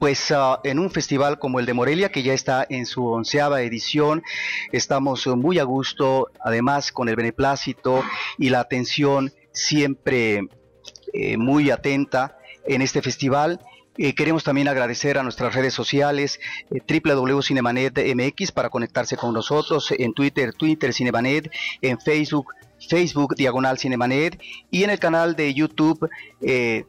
pues ah, en un festival como el de Morelia, que ya está en su onceava edición, estamos muy a gusto, además con el beneplácito y la atención siempre eh, muy atenta en este festival. Eh, queremos también agradecer a nuestras redes sociales, eh, www.cinemanet.mx para conectarse con nosotros, en Twitter, Twitter Cinemanet, en Facebook, Facebook Diagonal Cinemanet y en el canal de YouTube eh,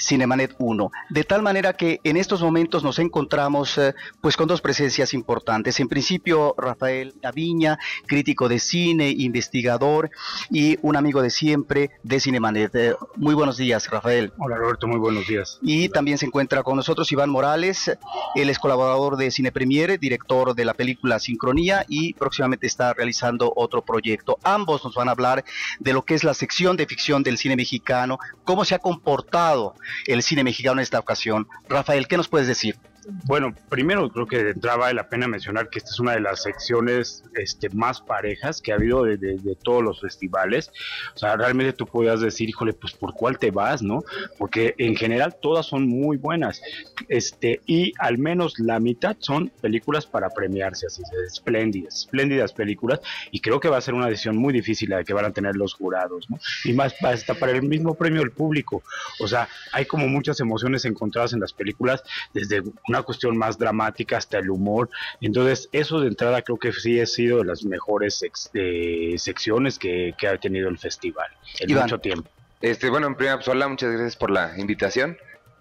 Cinemanet 1. De tal manera que en estos momentos nos encontramos eh, pues con dos presencias importantes. En principio, Rafael Aviña, crítico de cine, investigador y un amigo de siempre de Cinemanet. Eh, muy buenos días, Rafael. Hola, Roberto, muy buenos días. Y también se encuentra con nosotros Iván Morales, él es colaborador de Cine Premiere, director de la película Sincronía y próximamente está realizando otro proyecto. Ambos nos van a hablar de lo que es la sección de ficción del cine mexicano, cómo se ha comportado el cine mexicano en esta ocasión. Rafael, ¿qué nos puedes decir? Bueno, primero creo que entraba la pena mencionar que esta es una de las secciones este, más parejas que ha habido de, todos los festivales. O sea, realmente tú podías decir, híjole, pues por cuál te vas, ¿no? Porque en general todas son muy buenas. Este, y al menos la mitad son películas para premiarse, así, espléndidas, espléndidas películas. Y creo que va a ser una decisión muy difícil la de que van a tener los jurados, ¿no? Y más hasta para el mismo premio del público. O sea, hay como muchas emociones encontradas en las películas, desde una cuestión más dramática hasta el humor. Entonces, eso de entrada creo que sí ha sido de las mejores eh, secciones que, ha tenido el festival en mucho tiempo. Este, bueno, en primera pues, hola, muchas gracias por la invitación.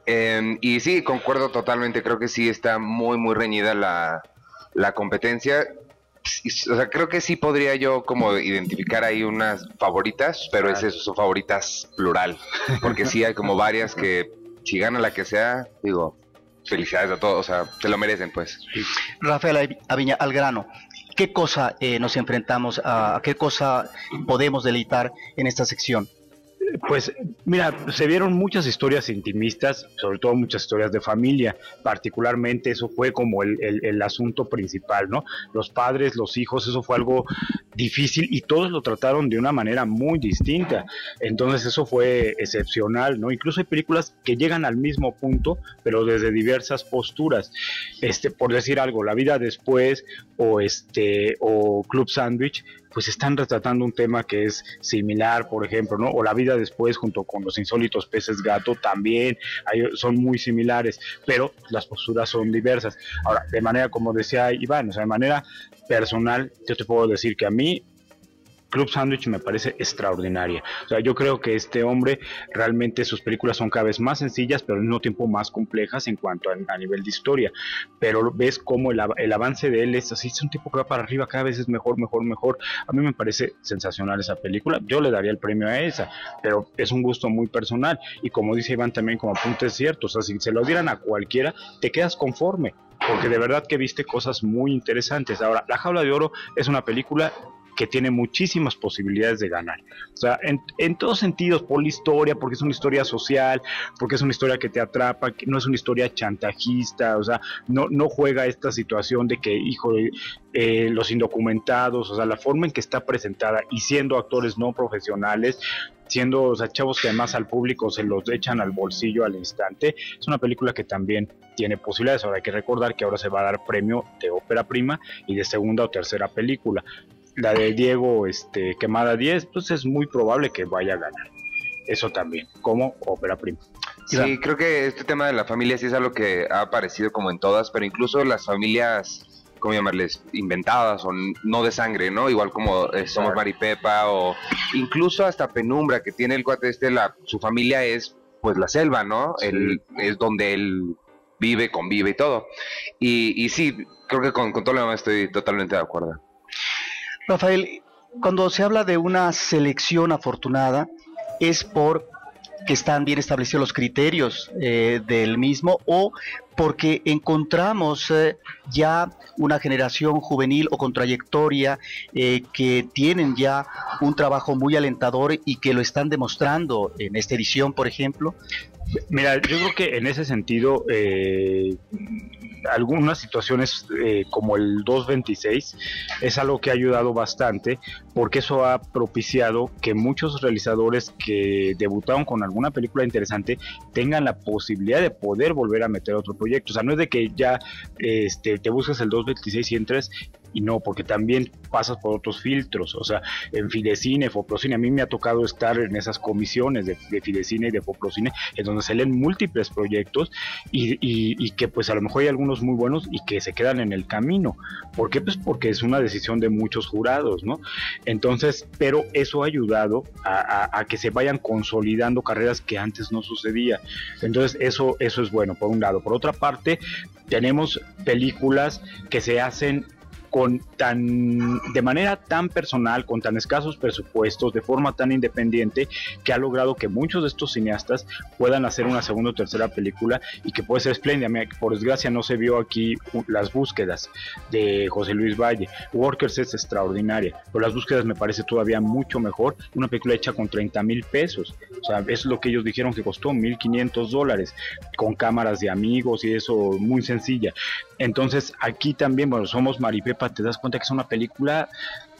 Em, y sí, concuerdo totalmente, creo que sí está muy, muy reñida la, la competencia. O sea, creo que sí podría yo como identificar ahí unas favoritas, pero es eso, son favoritas plural, porque sí hay como varias que si gana la que sea, digo, felicidades a todos, o sea, se lo merecen, pues. Rafael Aviña, al grano, ¿qué cosa eh, nos enfrentamos a, qué cosa podemos deleitar en esta sección? Pues mira, se vieron muchas historias intimistas, sobre todo muchas historias de familia, particularmente eso fue como el, asunto principal, ¿no? Los padres, los hijos, eso fue algo difícil y todos lo trataron de una manera muy distinta. Entonces eso fue excepcional, ¿no? Incluso hay películas que llegan al mismo punto, pero desde diversas posturas. Este, por decir algo, La vida después o este o Club Sandwich pues están retratando un tema que es similar, por ejemplo, ¿no? O la vida después junto con los insólitos peces gato también son muy similares, pero las posturas son diversas. Ahora, de manera, como decía Iván, o sea, de manera personal, yo te puedo decir que a mí Club Sandwich me parece extraordinaria. O sea, yo creo que este hombre realmente sus películas son cada vez más sencillas, pero al mismo tiempo más complejas en cuanto a, nivel de historia. Pero ves cómo el, el, avance de él es así, es un tipo que va para arriba, cada vez es mejor, mejor, mejor. A mí me parece sensacional esa película. Yo le daría el premio a esa, pero es un gusto muy personal. Y como dice Iván también, como apunte es cierto, o sea, si se lo dieran a cualquiera, te quedas conforme porque de verdad que viste cosas muy interesantes. Ahora, La Jaula de Oro es una película que tiene muchísimas posibilidades de ganar. O sea, en, todos sentidos, por la historia, porque es una historia social, porque es una historia que te atrapa, que no es una historia chantajista, o sea, no, no juega esta situación de que, hijo, eh, los indocumentados, o sea, la forma en que está presentada y siendo actores no profesionales, siendo o sea, chavos que además al público se los echan al bolsillo al instante. Es una película que también tiene posibilidades. Ahora hay que recordar que ahora se va a dar premio de ópera prima y de segunda o tercera película la de Diego este, Quemada 10, pues es muy probable que vaya a ganar. Eso también, como ópera prima. Sí, creo que este tema de la familia sí es algo que ha aparecido como en todas, pero incluso las familias, ¿cómo llamarles? Inventadas o no de sangre, ¿no? Igual como eh, Somos Maripepa o incluso hasta Penumbra, que tiene el cuate este, la, su familia es pues la selva, ¿no? es donde él vive, convive y todo. Y, y sí, creo que con, con todo lo demás estoy totalmente de acuerdo. Rafael, cuando se habla de una selección afortunada, es por que están bien establecidos los criterios eh, del mismo o porque encontramos eh, ya una generación juvenil o con trayectoria eh, que tienen ya un trabajo muy alentador y que lo están demostrando en esta edición, por ejemplo? Mira, yo creo que en ese sentido, algunas situaciones eh, como el 226 es algo que ha ayudado bastante porque eso ha propiciado que muchos realizadores que debutaron con alguna película interesante tengan la posibilidad de poder volver a meter otro proyecto. O sea, no es de que ya este, te busques el 226 y entres y no, porque también pasas por otros filtros, o sea, en Fidecine, Foprocine, a mí me ha tocado estar en esas comisiones de, Fidecine y de Foprocine, en donde se leen múltiples proyectos y, y, que pues a lo mejor hay algunos muy buenos y que se quedan en el camino. ¿Por qué? Pues porque es una decisión de muchos jurados, ¿no? Entonces, pero eso ha ayudado a, a, que se vayan consolidando carreras que antes no sucedía. Entonces, eso, eso es bueno, por un lado. Por otra parte, tenemos películas que se hacen con tan de manera tan personal, con tan escasos presupuestos, de forma tan independiente, que ha logrado que muchos de estos cineastas puedan hacer una segunda o tercera película y que puede ser espléndida. Por desgracia no se vio aquí las búsquedas de José Luis Valle. Workers es extraordinaria, pero las búsquedas me parece todavía mucho mejor. Una película hecha con 30 mil pesos. O sea, es lo que ellos dijeron que costó, 1.500 dólares, con cámaras de amigos y eso muy sencilla. Entonces aquí también, bueno, somos Maripepa, te das cuenta que es una película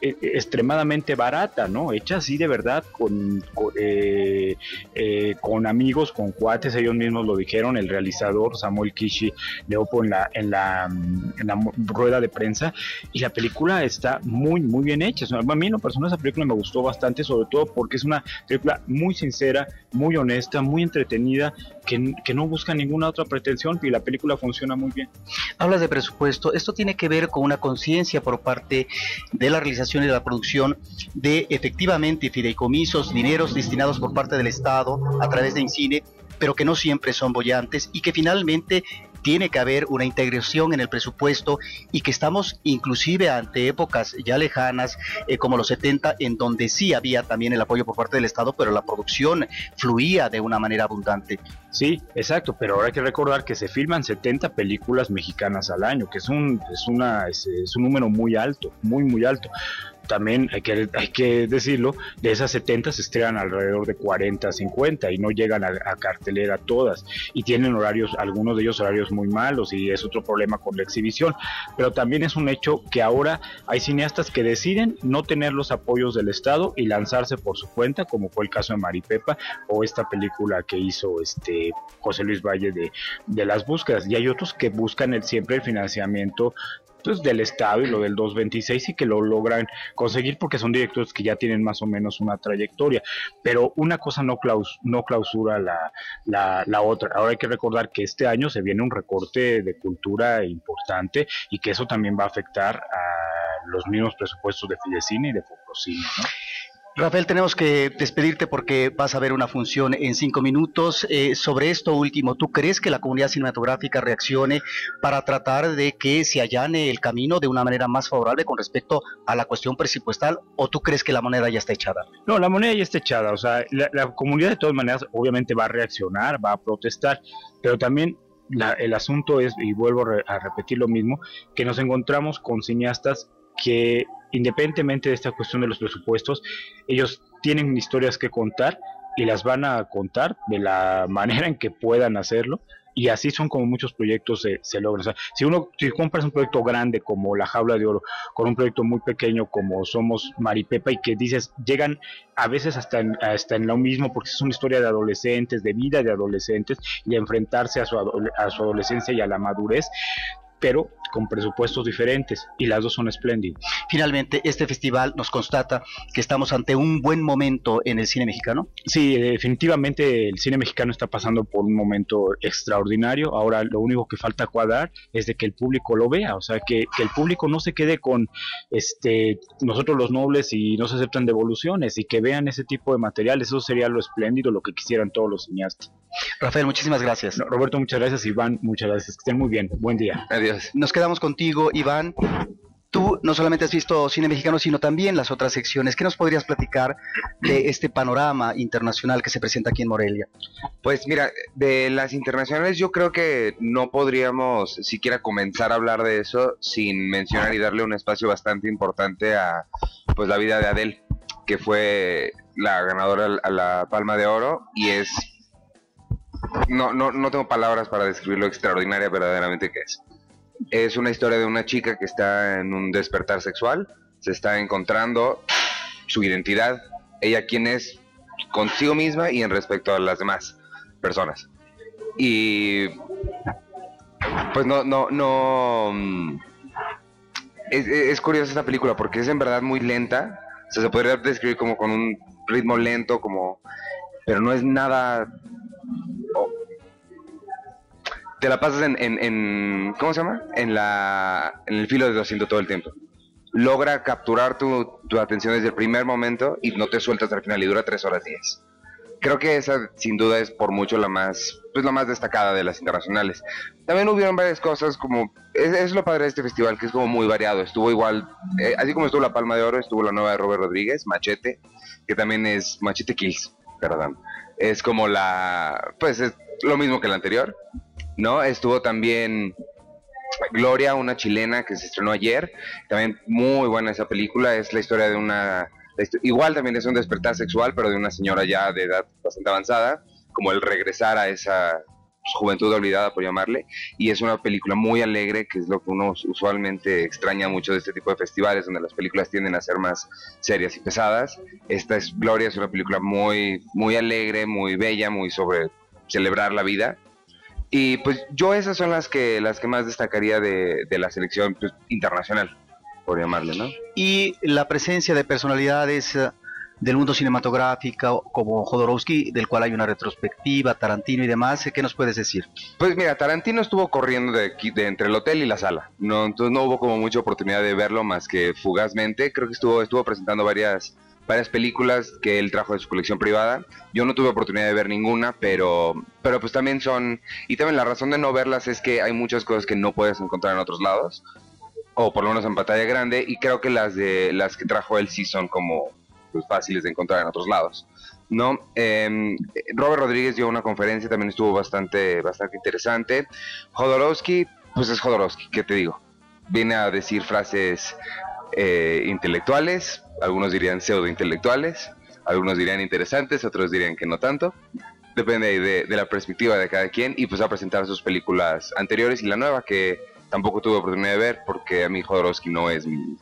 eh, extremadamente barata, ¿no? Hecha así de verdad, con, eh, eh, con, amigos, con cuates, ellos mismos lo dijeron, el realizador Samuel Kishi Leopo en la, en la, en la rueda de prensa, y la película está muy, muy bien hecha. a mí en lo personal esa película me gustó bastante, sobre todo porque es una película muy sincera, muy honesta, muy entretenida, que, que no busca ninguna otra pretensión y la película funciona muy bien. Hablas de presupuesto, esto tiene que ver con una conciencia por parte de la realización y de la producción de efectivamente fideicomisos, dineros destinados por parte del Estado a través de Incine, pero que no siempre son bollantes y que finalmente tiene que haber una integración en el presupuesto y que estamos inclusive ante épocas ya lejanas eh, como los 70 en donde sí había también el apoyo por parte del Estado, pero la producción fluía de una manera abundante. Sí, exacto, pero ahora hay que recordar que se filman 70 películas mexicanas al año, que es un, es una, es un número muy alto, muy, muy alto también hay que, hay que decirlo, de esas 70 se estrenan alrededor de 40, 50 y no llegan a, cartelera todas. Y tienen horarios, algunos de ellos horarios muy malos y es otro problema con la exhibición, pero también es un hecho que ahora hay cineastas que deciden no tener los apoyos del Estado y lanzarse por su cuenta, como fue el caso de Maripepa o esta película que hizo este José Luis Valle de, de las búsquedas. Y hay otros que buscan el, siempre el financiamiento pues, del Estado y lo del 226 y que lo logran conseguir porque son directores que ya tienen más o menos una trayectoria. Pero una cosa no, no clausura la, la, la, otra. Ahora hay que recordar que este año se viene un recorte de cultura importante y que eso también va a afectar a los mismos presupuestos de Fidecine y de Focrocine. ¿no? Rafael, tenemos que despedirte porque vas a ver una función en cinco minutos. Eh, sobre esto último, ¿tú crees que la comunidad cinematográfica reaccione para tratar de que se allane el camino de una manera más favorable con respecto a la cuestión presupuestal o tú crees que la moneda ya está echada? No, la moneda ya está echada. O sea, la, comunidad de todas maneras obviamente va a reaccionar, va a protestar, pero también el asunto es, y vuelvo a repetir lo mismo, que nos encontramos con cineastas que independientemente de esta cuestión de los presupuestos, ellos tienen historias que contar y las van a contar de la manera en que puedan hacerlo. Y así son como muchos proyectos se, se logran. si uno si compras un proyecto grande como La Jaula de Oro, con un proyecto muy pequeño como Somos Maripepa, y que dices, llegan a veces hasta en, hasta en lo mismo, porque es una historia de adolescentes, de vida de adolescentes, y enfrentarse a su, a su adolescencia y a la madurez, pero con presupuestos diferentes y las dos son espléndidas. Finalmente, este festival nos constata que estamos ante un buen momento en el cine mexicano. Sí, definitivamente el cine mexicano está pasando por un momento extraordinario. Ahora lo único que falta cuadrar es de que el público lo vea, o sea, que, que el público no se quede con este nosotros los nobles y no se aceptan devoluciones y que vean ese tipo de materiales. Eso sería lo espléndido, lo que quisieran todos los cineastas. Rafael, muchísimas gracias. Roberto, muchas gracias. Iván, muchas gracias. Que estén muy bien. Buen día. Adiós. Nos quedamos contigo, Iván. Tú no solamente has visto cine mexicano, sino también las otras secciones. ¿Qué nos podrías platicar de este panorama internacional que se presenta aquí en Morelia? Pues mira, de las internacionales yo creo que no podríamos siquiera comenzar a hablar de eso sin mencionar y darle un espacio bastante importante a pues la vida de Adele, que fue la ganadora a la Palma de Oro y es no, no, no tengo palabras para describir lo extraordinaria verdaderamente que es. Es una historia de una chica que está en un despertar sexual, se está encontrando su identidad, ella quién es consigo misma y en respecto a las demás personas. Y pues no, no, no... Mm, es, es curiosa esta película porque es en verdad muy lenta. se podría describir como con un ritmo lento, como... Pero no es nada te la pasas en, en, ¿cómo se llama? En la en el filo de tu asiento todo el tiempo. Logra capturar tu, tu, atención desde el primer momento y no te sueltas al final y dura tres horas diez. Creo que esa sin duda es por mucho la más, pues la más destacada de las internacionales. También hubieron varias cosas como, es, lo padre de este festival que es como muy variado. Estuvo igual, eh, así como estuvo la Palma de Oro, estuvo la nueva de Robert Rodríguez, Machete, que también es Machete Kills, perdón. Es como la, pues es lo mismo que la anterior ¿no? Estuvo también Gloria, una chilena que se estrenó ayer, también muy buena esa película, es la historia de una, igual también es un despertar sexual, pero de una señora ya de edad bastante avanzada, como el regresar a esa juventud olvidada, por llamarle, y es una película muy alegre, que es lo que uno usualmente extraña mucho de este tipo de festivales, donde las películas tienden a ser más serias y pesadas. Esta es Gloria, es una película muy, muy alegre, muy bella, muy sobre celebrar la vida y pues yo esas son las que las que más destacaría de, la selección pues, internacional, por llamarle, ¿no? Y la presencia de personalidades eh, del mundo cinematográfico como Jodorowsky, del cual hay una retrospectiva, Tarantino y demás, ¿qué nos puedes decir? Pues mira, Tarantino estuvo corriendo de, de entre el hotel y la sala, no, entonces no hubo como mucha oportunidad de verlo más que fugazmente, creo que estuvo, estuvo presentando varias varias películas que él trajo de su colección privada. Yo no tuve oportunidad de ver ninguna, pero, pero pues también son... Y también la razón de no verlas es que hay muchas cosas que no puedes encontrar en otros lados, o por lo menos en pantalla grande, y creo que las, de, las que trajo él sí son como pues, fáciles de encontrar en otros lados. ¿no? Em, Robert Rodríguez dio una conferencia, también estuvo bastante, bastante interesante. Jodorowsky, pues es Jodorowsky, ¿qué te digo? Viene a decir frases eh, intelectuales, algunos dirían pseudo intelectuales, algunos dirían interesantes, otros dirían que no tanto. Depende de, la perspectiva de cada quien y pues a presentar sus películas anteriores y la nueva que tampoco tuve oportunidad de ver porque a mí Jodorowsky no es mi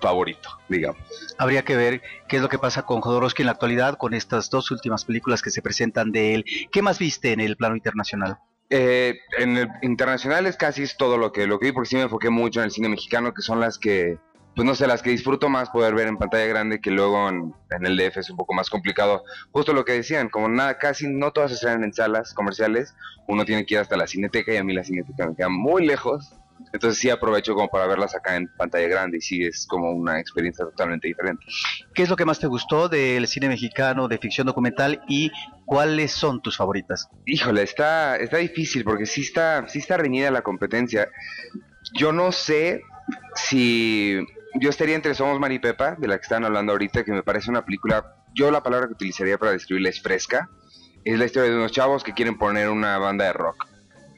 favorito, digamos. Habría que ver qué es lo que pasa con Jodorowsky en la actualidad con estas dos últimas películas que se presentan de él. ¿Qué más viste en el plano internacional? Eh, en el internacional es casi todo lo que, lo que vi porque sí me enfoqué mucho en el cine mexicano que son las que pues no sé, las que disfruto más poder ver en pantalla grande que luego en, el DF es un poco más complicado. Justo lo que decían, como nada, casi no todas se estrenan en salas comerciales, uno tiene que ir hasta la cineteca y a mí la cineteca me queda muy lejos. Entonces sí aprovecho como para verlas acá en pantalla grande y sí es como una experiencia totalmente diferente. ¿Qué es lo que más te gustó del cine mexicano, de ficción documental y cuáles son tus favoritas? Híjole, está, está difícil porque sí está, sí está reñida la competencia. Yo no sé si yo estaría entre Somos Maripepa, de la que están hablando ahorita, que me parece una película, yo la palabra que utilizaría para describirla es fresca. Es la historia de unos chavos que quieren poner una banda de rock.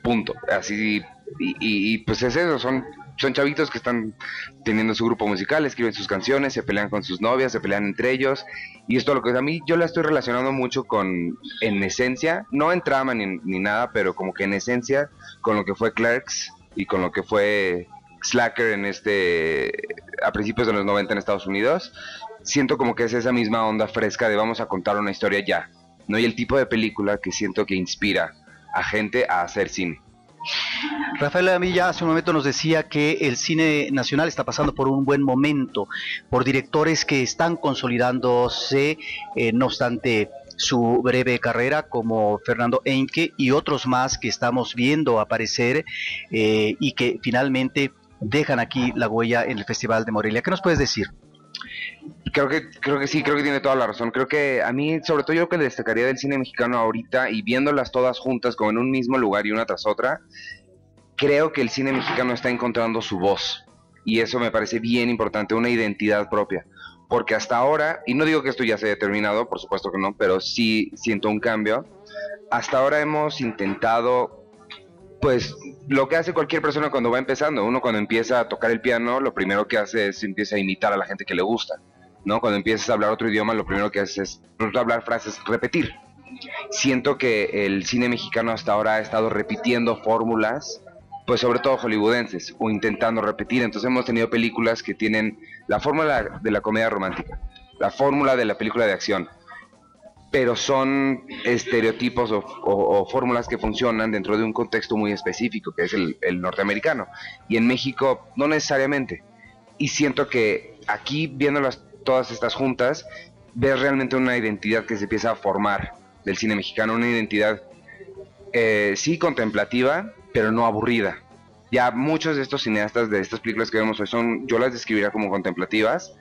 Punto. Así, y, pues es eso, son, son chavitos que están teniendo su grupo musical, escriben sus canciones, se pelean con sus novias, se pelean entre ellos. Y esto lo que a mí yo la estoy relacionando mucho con, en esencia, no en trama ni, ni nada, pero como que en esencia, con lo que fue Clerks y con lo que fue Slacker en este a principios de los 90 en Estados Unidos, siento como que es esa misma onda fresca de vamos a contar una historia ya, ¿no? Y el tipo de película que siento que inspira a gente a hacer cine. Rafael Amilla hace un momento nos decía que el cine nacional está pasando por un buen momento, por directores que están consolidándose, eh, no obstante su breve carrera, como Fernando Enke y otros más que estamos viendo aparecer eh, y que finalmente dejan aquí la huella en el Festival de Morelia. ¿Qué nos puedes decir? Creo que, creo que sí, creo que tiene toda la razón. Creo que a mí, sobre todo yo que destacaría del cine mexicano ahorita y viéndolas todas juntas como en un mismo lugar y una tras otra, creo que el cine mexicano está encontrando su voz. Y eso me parece bien importante, una identidad propia. Porque hasta ahora, y no digo que esto ya se haya terminado, por supuesto que no, pero sí siento un cambio. Hasta ahora hemos intentado, pues, lo que hace cualquier persona cuando va empezando. Uno cuando empieza a tocar el piano, lo primero que hace es empieza a imitar a la gente que le gusta. ¿no? Cuando empiezas a hablar otro idioma, lo primero que haces es hablar frases, repetir. Siento que el cine mexicano hasta ahora ha estado repitiendo fórmulas pues sobre todo hollywoodenses, o intentando repetir. Entonces hemos tenido películas que tienen la fórmula de la comedia romántica, la fórmula de la película de acción, pero son estereotipos o, fórmulas que funcionan dentro de un contexto muy específico, que es el, norteamericano. Y en México no necesariamente. Y siento que aquí, viendo todas estas juntas, ves realmente una identidad que se empieza a formar del cine mexicano, una identidad eh, sí contemplativa, pero no aburrida. Ya muchos de estos cineastas de estas películas que vemos hoy son, yo las describiría como contemplativas,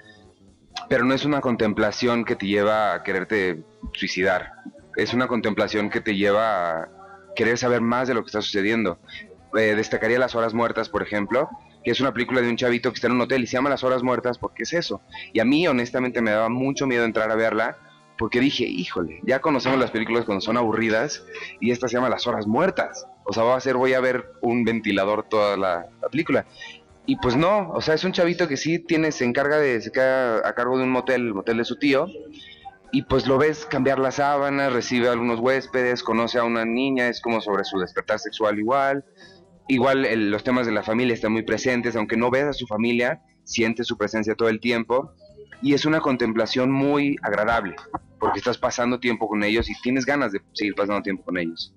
pero no es una contemplación que te lleva a quererte suicidar. Es una contemplación que te lleva a querer saber más de lo que está sucediendo. Eh, destacaría Las Horas Muertas, por ejemplo, que es una película de un chavito que está en un hotel y se llama Las Horas Muertas porque es eso. Y a mí, honestamente, me daba mucho miedo entrar a verla porque dije, híjole, ya conocemos las películas cuando son aburridas y esta se llama Las Horas Muertas. O sea, va a ser, voy a ver un ventilador toda la, película. Y pues no, o sea, es un chavito que sí tiene, se encarga de, se queda a cargo de un motel, el motel de su tío, y pues lo ves cambiar las sábanas, recibe a algunos huéspedes, conoce a una niña, es como sobre su despertar sexual igual. Igual los temas de la familia están muy presentes, aunque no ves a su familia, sientes su presencia todo el tiempo. Y es una contemplación muy agradable, porque estás pasando tiempo con ellos y tienes ganas de seguir pasando tiempo con ellos.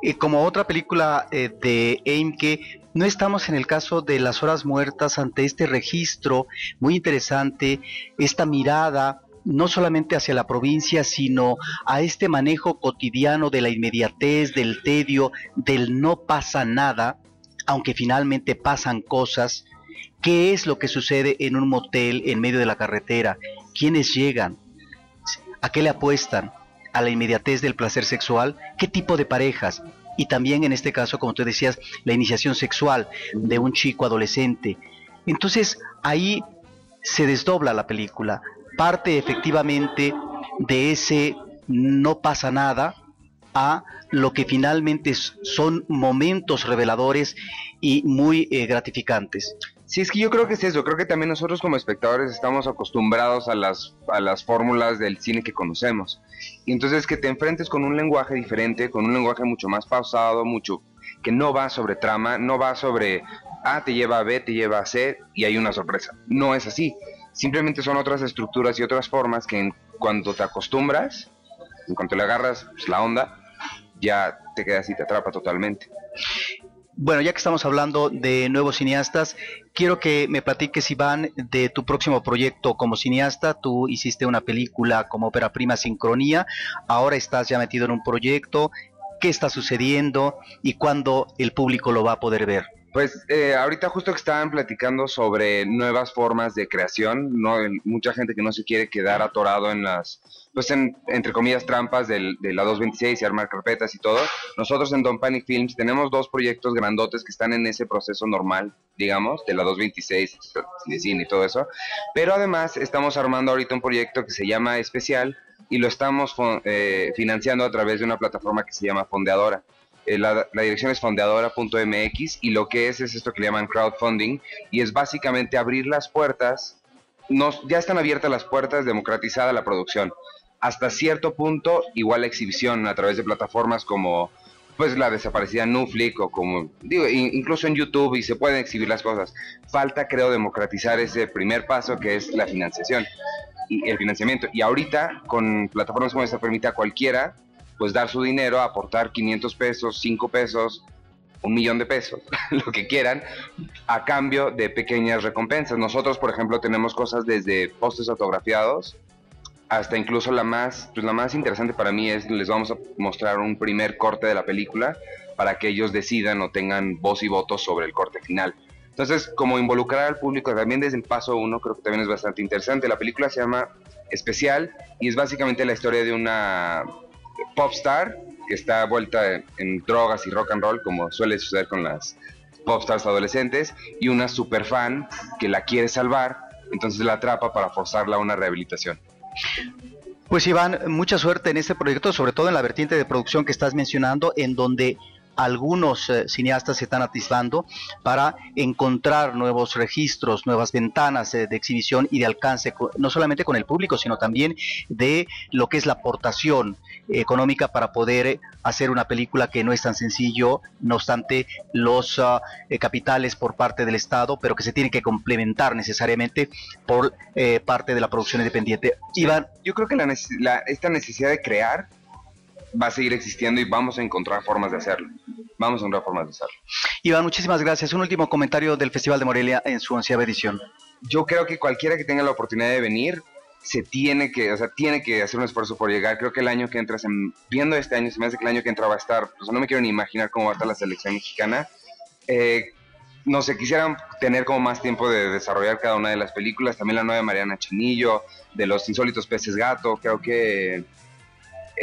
Y como otra película eh, de Eimke, no estamos en el caso de las horas muertas ante este registro muy interesante, esta mirada no solamente hacia la provincia, sino a este manejo cotidiano de la inmediatez, del tedio, del no pasa nada, aunque finalmente pasan cosas. ¿Qué es lo que sucede en un motel en medio de la carretera? ¿Quiénes llegan? ¿A qué le apuestan? a la inmediatez del placer sexual, qué tipo de parejas y también en este caso, como tú decías, la iniciación sexual de un chico adolescente. Entonces ahí se desdobla la película, parte efectivamente de ese no pasa nada a lo que finalmente son momentos reveladores y muy eh, gratificantes. Sí, es que yo creo que es eso, creo que también nosotros como espectadores estamos acostumbrados a las, a las fórmulas del cine que conocemos. Y entonces que te enfrentes con un lenguaje diferente, con un lenguaje mucho más pausado, mucho que no va sobre trama, no va sobre A te lleva a B, te lleva a C y hay una sorpresa. No es así. Simplemente son otras estructuras y otras formas que en cuanto te acostumbras, en cuanto le agarras pues, la onda, ya te quedas y te atrapa totalmente. Bueno, ya que estamos hablando de nuevos cineastas, quiero que me platiques, Iván, de tu próximo proyecto como cineasta. Tú hiciste una película como ópera prima Sincronía, ahora estás ya metido en un proyecto. ¿Qué está sucediendo y cuándo el público lo va a poder ver? Pues eh, ahorita justo que estaban platicando sobre nuevas formas de creación, no mucha gente que no se quiere quedar atorado en las, pues en, entre comillas, trampas del, de la 226 y armar carpetas y todo. Nosotros en Don Panic Films tenemos dos proyectos grandotes que están en ese proceso normal, digamos, de la 226 de cine y todo eso. Pero además estamos armando ahorita un proyecto que se llama Especial y lo estamos eh, financiando a través de una plataforma que se llama Fondeadora. Eh, la, dirección es fondeadora.mx y lo que es es esto que le llaman crowdfunding y es básicamente abrir las puertas, ya están abiertas las puertas, democratizada la producción. Hasta cierto punto, igual la exhibición a través de plataformas como pues la desaparecida Nuflick o como digo, incluso en YouTube y se pueden exhibir las cosas. Falta creo democratizar ese primer paso que es la financiación y el financiamiento. Y ahorita con plataformas como esta permite a cualquiera pues dar su dinero, aportar 500 pesos, 5 pesos, un millón de pesos, lo que quieran, a cambio de pequeñas recompensas. Nosotros, por ejemplo, tenemos cosas desde postes autografiados hasta incluso la más, pues la más interesante para mí es, les vamos a mostrar un primer corte de la película para que ellos decidan o tengan voz y voto sobre el corte final. Entonces, como involucrar al público también desde el paso uno, creo que también es bastante interesante. La película se llama Especial y es básicamente la historia de una pop star que está vuelta en drogas y rock and roll, como suele suceder con las popstars adolescentes y una super fan que la quiere salvar, entonces la atrapa para forzarla a una rehabilitación. Pues Iván, mucha suerte en este proyecto, sobre todo en la vertiente de producción que estás mencionando, en donde algunos eh, cineastas se están atisbando para encontrar nuevos registros, nuevas ventanas eh, de exhibición y de alcance, no solamente con el público, sino también de lo que es la aportación económica para poder eh, hacer una película que no es tan sencillo, no obstante los ah, capitales por parte del Estado, pero que se tiene que complementar necesariamente por parte de la producción independiente. Iván, yo creo que esta necesidad de crear va a seguir existiendo y vamos a encontrar formas de hacerlo. Vamos a encontrar formas de hacerlo. Iván, muchísimas gracias. Un último comentario del Festival de Morelia en su onceava edición. Yo creo que cualquiera que tenga la oportunidad de venir se tiene que, o sea, tiene que hacer un esfuerzo por llegar. Creo que el año que entra, viendo este año, se me hace que el año que entra va a estar, pues no me quiero ni imaginar cómo va a estar la selección mexicana. Eh, no sé, quisieran tener como más tiempo de desarrollar cada una de las películas. También la nueva de Mariana Chanillo, de los insólitos peces gato. Creo que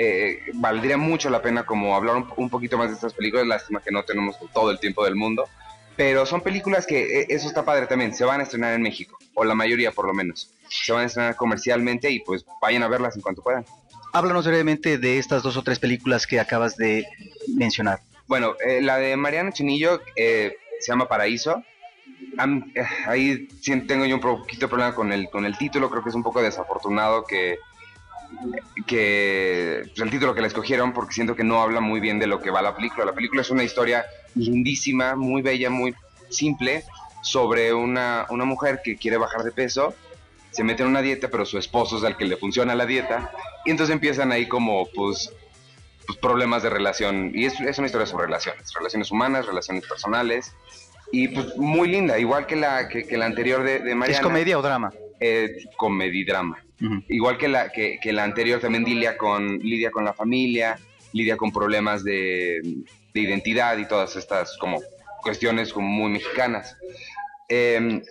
eh, valdría mucho la pena como hablar un, poquito más de estas películas, lástima que no tenemos todo el tiempo del mundo, pero son películas que, eh, eso está padre también, se van a estrenar en México, o la mayoría por lo menos, se van a estrenar comercialmente y pues vayan a verlas en cuanto puedan. Háblanos brevemente de estas dos o tres películas que acabas de mencionar. Bueno, eh, la de Mariana Chinillo se llama Paraíso, ahí tengo yo un poquito de problema con el, con el título, creo que es un poco desafortunado que que pues, el título que le escogieron porque siento que no habla muy bien de lo que va la película. La película es una historia lindísima, muy bella, muy simple sobre una, una mujer que quiere bajar de peso, se mete en una dieta, pero su esposo es el que le funciona la dieta y entonces empiezan ahí como pues, pues problemas de relación y es, es, una historia sobre relaciones, relaciones humanas, relaciones personales y pues muy linda, igual que la, que, la anterior de, de Mariana. ¿Es comedia o drama? Comedidrama. Igual que la, que, la anterior también lidia con, lidia con la familia, lidia con problemas de, identidad y todas estas como cuestiones como muy mexicanas. Em,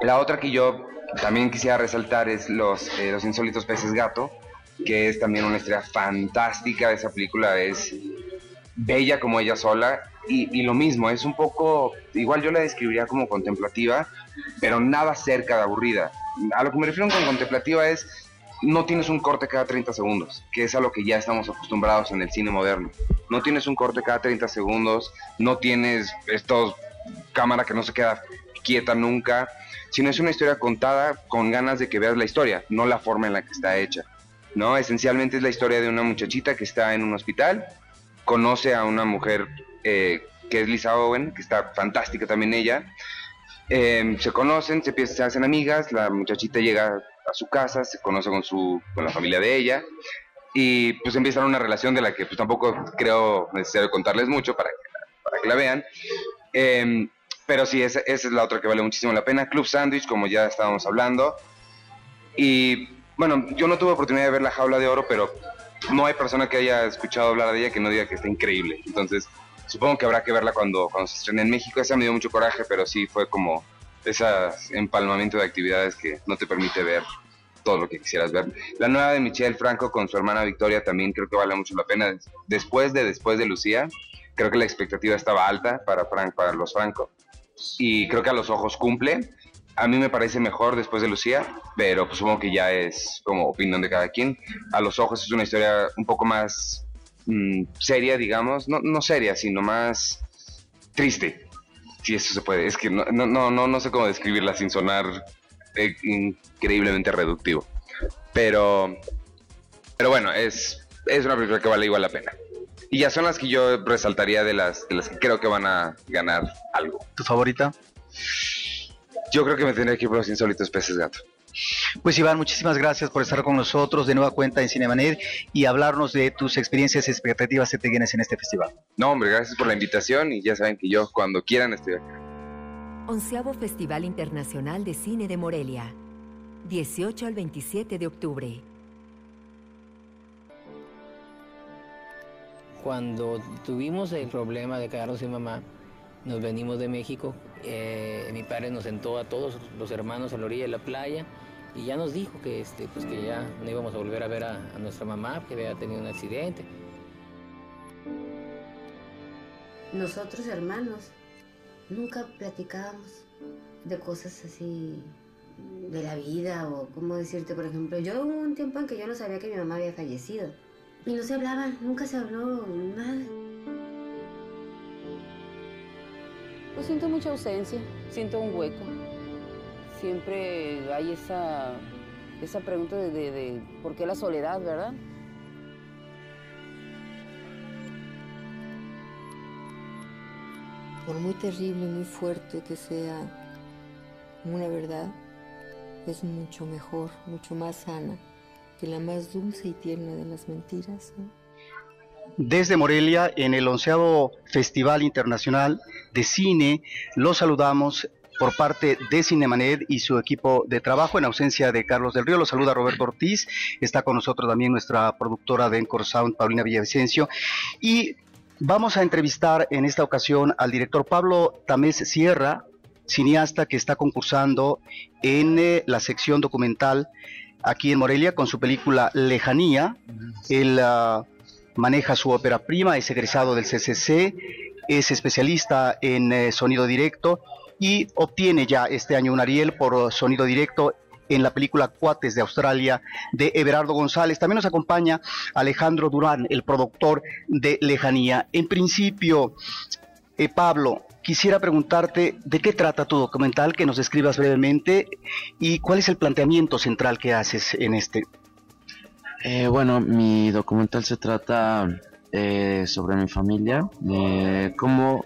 la otra que yo también quisiera resaltar es los, eh, los insólitos peces gato, que es también una historia fantástica. Esa película es bella como ella sola y, y, lo mismo, es un poco, igual yo la describiría como contemplativa, pero nada cerca de aburrida a lo que me refiero con contemplativa es no tienes un corte cada 30 segundos, que es a lo que ya estamos acostumbrados en el cine moderno. No tienes un corte cada 30 segundos, no tienes estos cámara que no se queda quieta nunca, sino es una historia contada con ganas de que veas la historia, no la forma en la que está hecha. ¿no? Esencialmente es la historia de una muchachita que está en un hospital, conoce a una mujer eh, que es Lisa Owen, que está fantástica también ella, Em, se conocen, se, se hacen amigas, la muchachita llega a su casa, se conoce con, su, con la familia de ella y pues empiezan una relación de la que pues tampoco creo necesario contarles mucho para que, para que la vean. Em, pero sí, esa, esa, es la otra que vale muchísimo la pena. Club Sandwich, como ya estábamos hablando. Y bueno, yo no tuve oportunidad de ver La Jaula de Oro, pero no hay persona que haya escuchado hablar de ella que no diga que está increíble. Entonces, Supongo que habrá que verla cuando, cuando se estrene en México. Esa me dio mucho coraje, pero sí fue como ese empalmamiento de actividades que no te permite ver todo lo que quisieras ver. La nueva de Michelle Franco con su hermana Victoria también creo que vale mucho la pena. Después de Después de Lucía, creo que la expectativa estaba alta para, Frank, para los Franco. Y creo que a los ojos cumple. A mí me parece mejor después de Lucía, pero pues supongo que ya es como opinión de cada quien. A los ojos es una historia un poco más Mm, seria, digamos, no, no seria, sino más triste, si eso se puede. Es que no, no, no, no sé cómo describirla sin sonar eh, increíblemente reductivo. Pero, pero bueno, es, es una película que vale igual la pena. Y ya son las que yo resaltaría de las, de las que creo que van a ganar algo. ¿Tu favorita? Yo creo que me tendría que ir por los insólitos peces gato. Pues Iván, muchísimas gracias por estar con nosotros de nueva cuenta en Cinemanet y hablarnos de tus experiencias y expectativas que te tienes en este festival. No, hombre, gracias por la invitación y ya saben que yo cuando quieran estoy aquí. Onceavo Festival Internacional de Cine de Morelia, 18 al 27 de octubre. Cuando tuvimos el problema de quedarnos sin mamá, nos venimos de México. Eh, mi padre nos sentó a todos los hermanos a la orilla de la playa y ya nos dijo que, este, pues que ya no íbamos a volver a ver a, nuestra mamá, que había tenido un accidente. Nosotros hermanos nunca platicábamos de cosas así de la vida o cómo decirte, por ejemplo, yo hubo un tiempo en que yo no sabía que mi mamá había fallecido y no se hablaba, nunca se habló nada. Pues siento mucha ausencia, siento un hueco. Siempre hay esa, esa pregunta de, de, de por qué la soledad, ¿verdad? Por muy terrible, muy fuerte que sea una verdad, es mucho mejor, mucho más sana que la más dulce y tierna de las mentiras. Desde Morelia, en el onceavo Festival Internacional de Cine, los saludamos por parte de Cinemanet y su equipo de trabajo, en ausencia de Carlos del Río. Los saluda Roberto Ortiz. Está con nosotros también nuestra productora de Encore Sound, Paulina Villavicencio. Y vamos a entrevistar en esta ocasión al director Pablo Tamés Sierra, cineasta que está concursando en eh, la sección documental aquí en Morelia con su película Lejanía. Ah, maneja su ópera prima, es egresado del CCC, es especialista en eh, sonido directo y obtiene ya este año un Ariel por sonido directo en la película Cuates de Australia de Everardo González. También nos acompaña Alejandro Durán, el productor de Lejanía. En principio, eh, Pablo, quisiera preguntarte de qué trata tu documental, que nos describas brevemente y cuál es el planteamiento central que haces en este. Eh, bueno, mi documental se trata eh, sobre mi familia, de cómo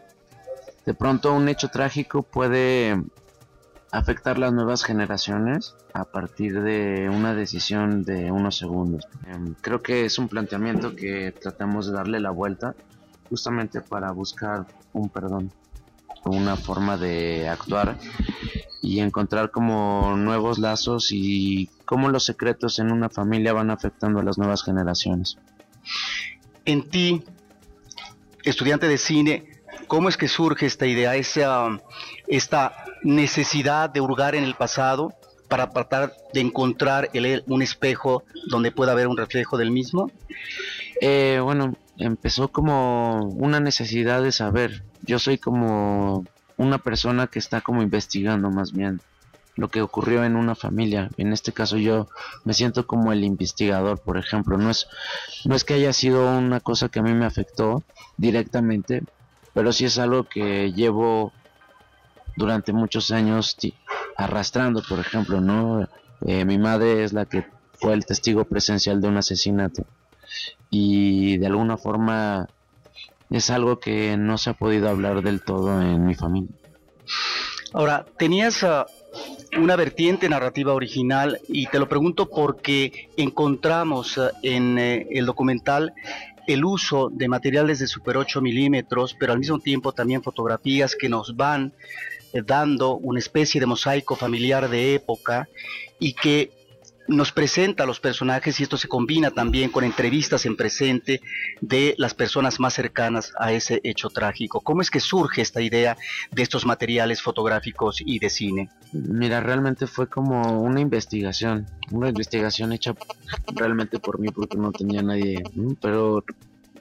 de pronto un hecho trágico puede afectar las nuevas generaciones a partir de una decisión de unos segundos. Em, creo que es un planteamiento que tratamos de darle la vuelta justamente para buscar un perdón, una forma de actuar y encontrar como nuevos lazos y cómo los secretos en una familia van afectando a las nuevas generaciones. En ti, estudiante de cine, ¿Cómo es que surge esta idea, esa, esta necesidad de hurgar en el pasado para tratar de encontrar el, un espejo donde pueda haber un reflejo del mismo? Eh, bueno, empezó como una necesidad de saber. Yo soy como una persona que está como investigando más bien lo que ocurrió en una familia. En este caso yo me siento como el investigador, por ejemplo. No es, no es que haya sido una cosa que a mí me afectó directamente, pero sí es algo que llevo durante muchos años arrastrando, por ejemplo, ¿no? Eh, mi madre es la que fue el testigo presencial de un asesinato y de alguna forma es algo que no se ha podido hablar del todo en mi familia. Ahora, tenías ah, una vertiente narrativa original y te lo pregunto porque encontramos ah, en eh, el documental el uso de materiales de super 8 milímetros, pero al mismo tiempo también fotografías que nos van eh, dando una especie de mosaico familiar de época y que nos presenta a los personajes y esto se combina también con entrevistas en presente de las personas más cercanas a ese hecho trágico. ¿Cómo es que surge esta idea de estos materiales fotográficos y de cine? Mira, realmente fue como una investigación, una investigación hecha realmente por mí porque no tenía nadie, pero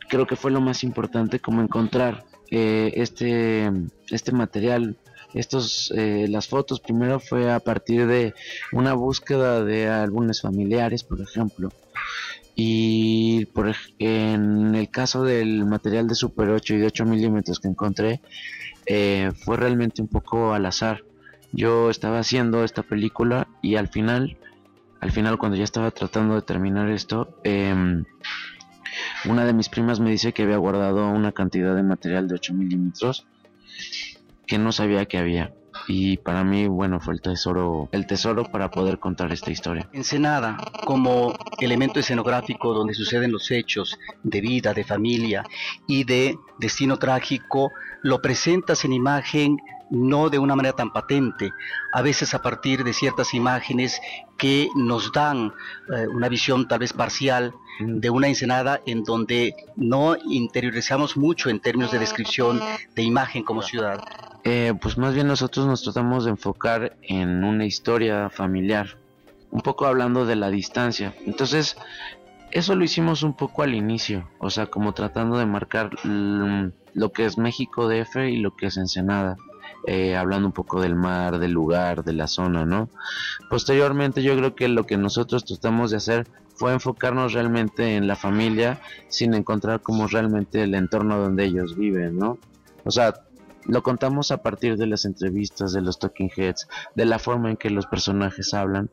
creo que fue lo más importante como encontrar eh, este, este material estos eh, las fotos primero fue a partir de una búsqueda de álbumes familiares por ejemplo. Y por en el caso del material de super 8 y de 8 milímetros que encontré eh, fue realmente un poco al azar. Yo estaba haciendo esta película y al final al final cuando ya estaba tratando de terminar esto em, una de mis primas me dice que había guardado una cantidad de material de 8 milímetros que no sabía que había. Y para mí, bueno, fue el tesoro, el tesoro para poder contar esta historia. Ensenada, como elemento escenográfico donde suceden los hechos de vida, de familia y de destino trágico, lo presentas en imagen no de una manera tan patente, a veces a partir de ciertas imágenes que nos dan eh, una visión tal vez parcial de una ensenada en donde no interiorizamos mucho en términos de descripción de imagen como ciudad. Eh, pues más bien nosotros nos tratamos de enfocar en una historia familiar, un poco hablando de la distancia. Entonces, eso lo hicimos un poco al inicio, o sea, como tratando de marcar lo que es México DF y lo que es Ensenada. Eh, hablando un poco del mar, del lugar, de la zona, ¿no? Posteriormente yo creo que lo que nosotros tratamos de hacer fue enfocarnos realmente en la familia sin encontrar como realmente el entorno donde ellos viven, ¿no? O sea, lo contamos a partir de las entrevistas, de los talking heads, de la forma en que los personajes hablan,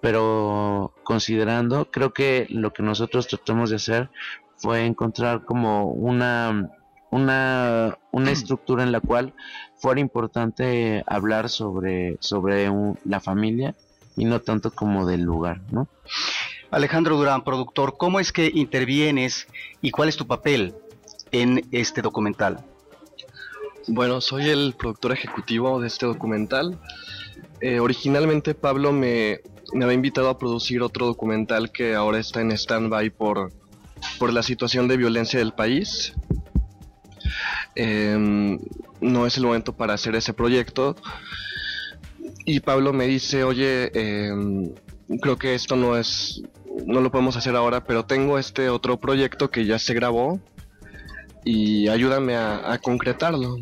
pero considerando, creo que lo que nosotros tratamos de hacer fue encontrar como una una, una estructura en la cual fuera importante hablar sobre, sobre la familia y no tanto como del lugar, ¿no? Alejandro Durán, productor, ¿cómo es que intervienes y cuál es tu papel en este documental? Bueno, soy el productor ejecutivo de este documental. Eh, originalmente Pablo me, me, había invitado a producir otro documental que ahora está en stand-by por, por la situación de violencia del país. Em, no es el momento para hacer ese proyecto. Y Pablo me dice, oye, em, creo que esto no es, no lo podemos hacer ahora, pero tengo este otro proyecto que ya se grabó y ayúdame a concretarlo.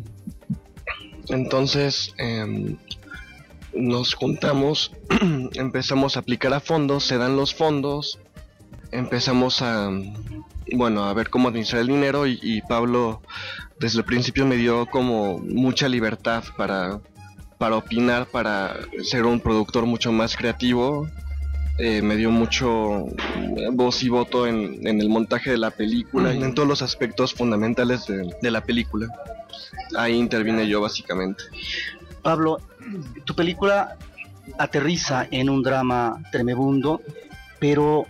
Entonces em, nos juntamos, empezamos a aplicar a fondos, se dan los fondos, empezamos a, bueno, a ver cómo administrar el dinero y, Pablo desde el principio me dio como mucha libertad para, para opinar, para ser un productor mucho más creativo. Eh, me dio mucho voz y voto en, el montaje de la película y en todos los aspectos fundamentales de la película ahí intervine yo básicamente. Pablo, tu película aterriza en un drama tremebundo, pero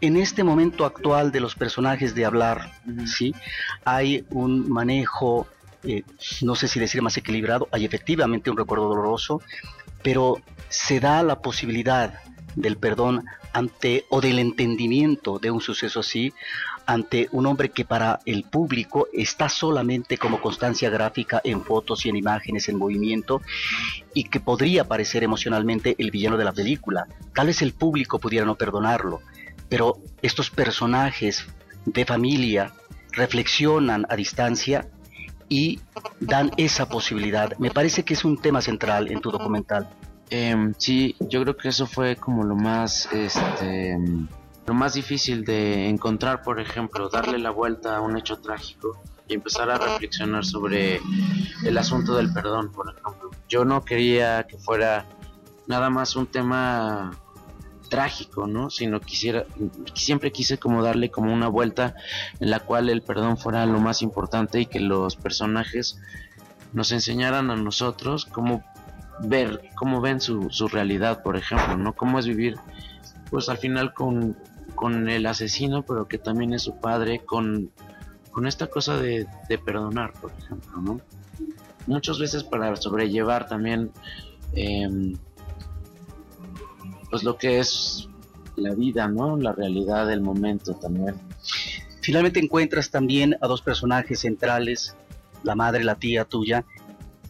en este momento actual de los personajes de hablar, ¿sí? Hay un manejo, eh, no sé si decir más equilibrado, hay efectivamente un recuerdo doloroso, pero se da la posibilidad del perdón ante o del entendimiento de un suceso así ante un hombre que para el público está solamente como constancia gráfica en fotos y en imágenes en movimiento y que podría parecer emocionalmente el villano de la película. Tal vez el público pudiera no perdonarlo, pero estos personajes de familia reflexionan a distancia y dan esa posibilidad. Me parece que es un tema central en tu documental. Em, sí, yo creo que eso fue como lo más, este, lo más difícil de encontrar, por ejemplo, darle la vuelta a un hecho trágico y empezar a reflexionar sobre el asunto del perdón, por ejemplo. Yo no quería que fuera nada más un tema trágico, ¿no? Sino quisiera, siempre quise como darle como una vuelta en la cual el perdón fuera lo más importante y que los personajes nos enseñaran a nosotros cómo ver, cómo ven su, su realidad, por ejemplo, ¿no? Cómo es vivir, pues al final con, con el asesino, pero que también es su padre, con, con esta cosa de, perdonar, por ejemplo, ¿no? Muchas veces para sobrellevar también, em, pues lo que es la vida, ¿no? La realidad del momento también. Finalmente encuentras también a dos personajes centrales, la madre, la tía tuya,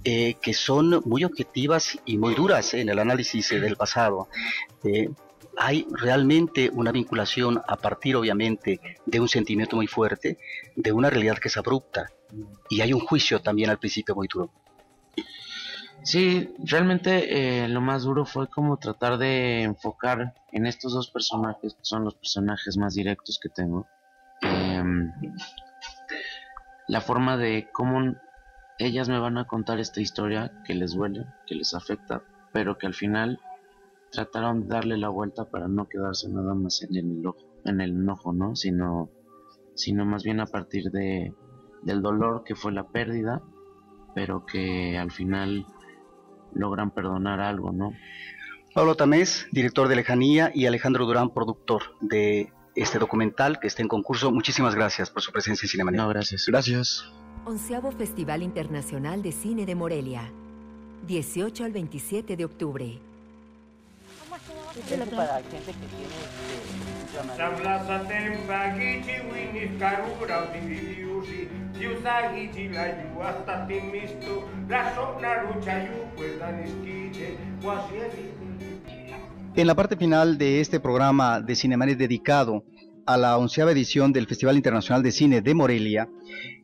eh, que son muy objetivas y muy duras en el análisis del pasado. Eh, hay realmente una vinculación a partir obviamente de un sentimiento muy fuerte, de una realidad que es abrupta y hay un juicio también al principio muy duro. Sí, realmente eh, lo más duro fue como tratar de enfocar en estos dos personajes, que son los personajes más directos que tengo, em, la forma de cómo ellas me van a contar esta historia que les duele, que les afecta, pero que al final trataron de darle la vuelta para no quedarse nada más en el, en el enojo, ¿no? Sino, sino más bien a partir de, del dolor que fue la pérdida, pero que al final logran perdonar algo, ¿no? Pablo Tamés, director de Lejanía, y Alejandro Durán, productor de este documental que está en concurso. Muchísimas gracias por su presencia en Cinemanet. No, gracias. Gracias. Onceavo Festival Internacional de Cine de Morelia, 18 al 27 de octubre. En la parte final de este programa de Cinemanet dedicado a la onceava edición del Festival Internacional de Cine de Morelia,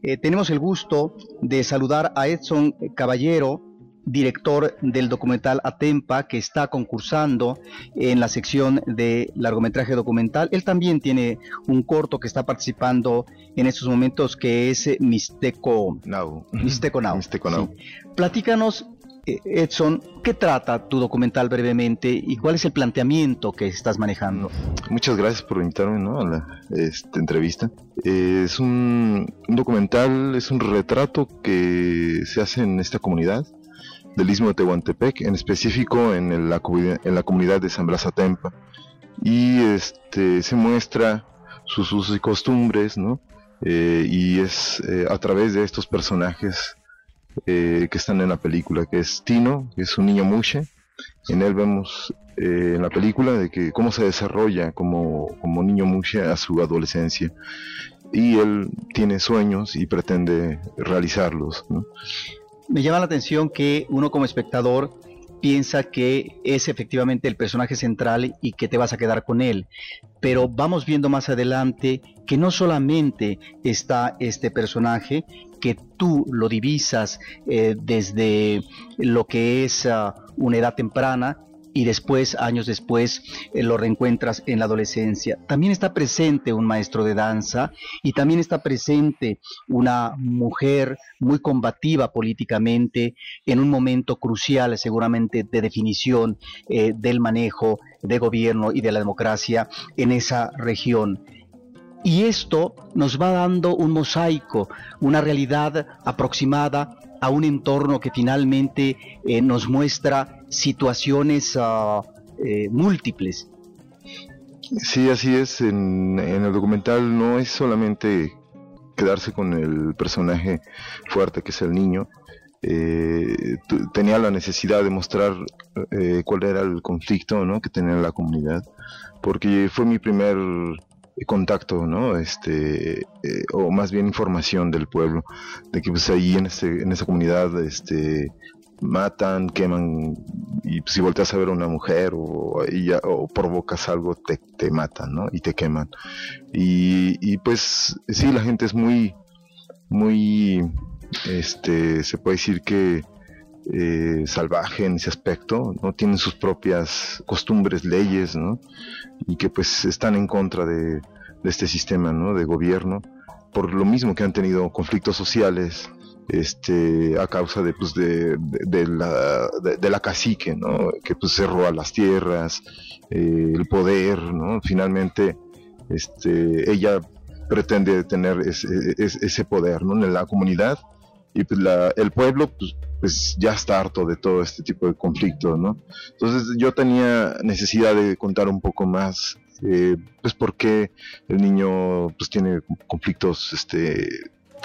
eh, tenemos el gusto de saludar a Edson Caballero, director del documental Atempa, que está concursando en la sección de largometraje documental. Él también tiene un corto que está participando en estos momentos que es Now. Now. Misteco Now. Platícanos eh, Edson, ¿qué trata tu documental brevemente y cuál es el planteamiento que estás manejando? Muchas gracias por invitarme a la esta entrevista. Eh, es un, documental, es un retrato que se hace en esta comunidad del Istmo de Tehuantepec, en específico en, la, comunidad de San Blas Atempa. Y este, se muestra sus usos y costumbres, ¿no? Eh, y es a través de estos personajes eh, que están en la película, que es Tino, que es un niño muche. En él vemos eh, en la película de que cómo se desarrolla como, como niño muche a su adolescencia. Y él tiene sueños y pretende realizarlos. Me llama la atención que uno como espectador piensa que es efectivamente el personaje central y que te vas a quedar con él. Pero vamos viendo más adelante que no solamente está este personaje, que tú lo divisas eh, desde lo que es ah, una edad temprana y después, años después, eh, lo reencuentras en la adolescencia. También está presente un maestro de danza y también está presente una mujer muy combativa políticamente en un momento crucial seguramente de definición eh, del manejo de gobierno y de la democracia en esa región. Y esto nos va dando un mosaico, una realidad aproximada a un entorno que finalmente eh, nos muestra situaciones ah, eh, múltiples. Sí, así es. En, el documental no es solamente quedarse con el personaje fuerte que es el niño. Eh, tenía la necesidad de mostrar cuál era el conflicto ¿no? que tenía la comunidad, porque fue mi primer contacto, ¿no? Este, eh, o más bien información del pueblo, de que pues ahí en, este, en esa comunidad, este, matan, queman, y si volteas a ver a una mujer o, o provocas algo, te, te, matan, ¿no? Y te queman. Y, y pues sí, la gente es muy, muy, este, se puede decir que eh, salvaje en ese aspecto, no tienen sus propias costumbres, leyes, ¿no? y que pues están en contra de, este sistema ¿no? de gobierno, por lo mismo que han tenido conflictos sociales este a causa de pues de, la de, la cacique ¿no? que pues se roba las tierras eh, el poder ¿no? finalmente este ella pretende tener ese, ese poder ¿no? en la comunidad y pues la, el pueblo pues, pues ya está harto de todo este tipo de conflictos, ¿no? Entonces yo tenía necesidad de contar un poco más, eh, pues por qué el niño pues tiene conflictos, este,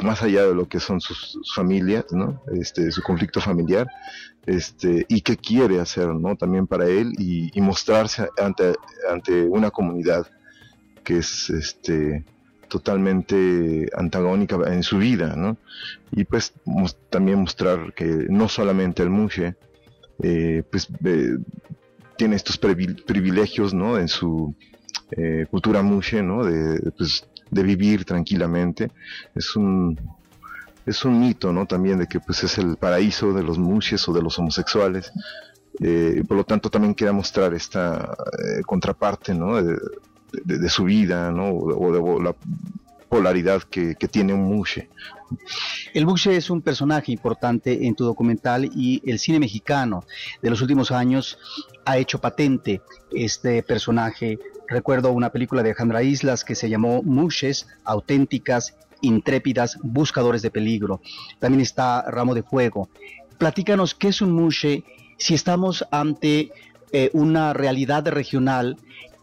más allá de lo que son sus, familias, ¿no? Este, su conflicto familiar, este, y qué quiere hacer, ¿no? También para él y, y mostrarse ante, ante una comunidad que es, este, totalmente antagónica en su vida, ¿no? Y pues también mostrar que no solamente el Mushe, eh, pues tiene estos privilegios, ¿no? En su eh, cultura Mushe, ¿no? De, pues, de vivir tranquilamente. Es un es un mito, ¿no? También de que pues es el paraíso de los mushes o de los homosexuales. Eh, por lo tanto, también quería mostrar esta contraparte, ¿no? De, su vida, ¿no? O, de la polaridad que, tiene un Mushe. El Mushe es un personaje importante en tu documental y el cine mexicano de los últimos años ha hecho patente este personaje. Recuerdo una película de Alejandra Islas que se llamó Mushes, auténticas, intrépidas, buscadores de peligro. También está Ramo de Fuego. Platícanos qué es un Mushe si estamos ante eh, una realidad regional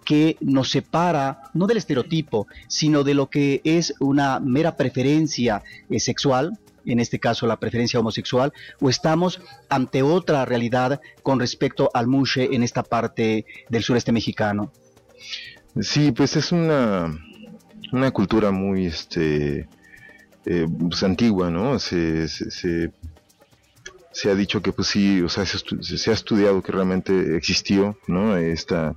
que nos separa no del estereotipo, sino de lo que es una mera preferencia eh, sexual, en este caso la preferencia homosexual, o estamos ante otra realidad con respecto al mushe en esta parte del sureste mexicano? Sí, pues es una, una cultura muy este, eh, pues, antigua, ¿no? Se, se, se, ha dicho que pues sí, o sea, se, se, ha estudiado que realmente existió, ¿no? Esta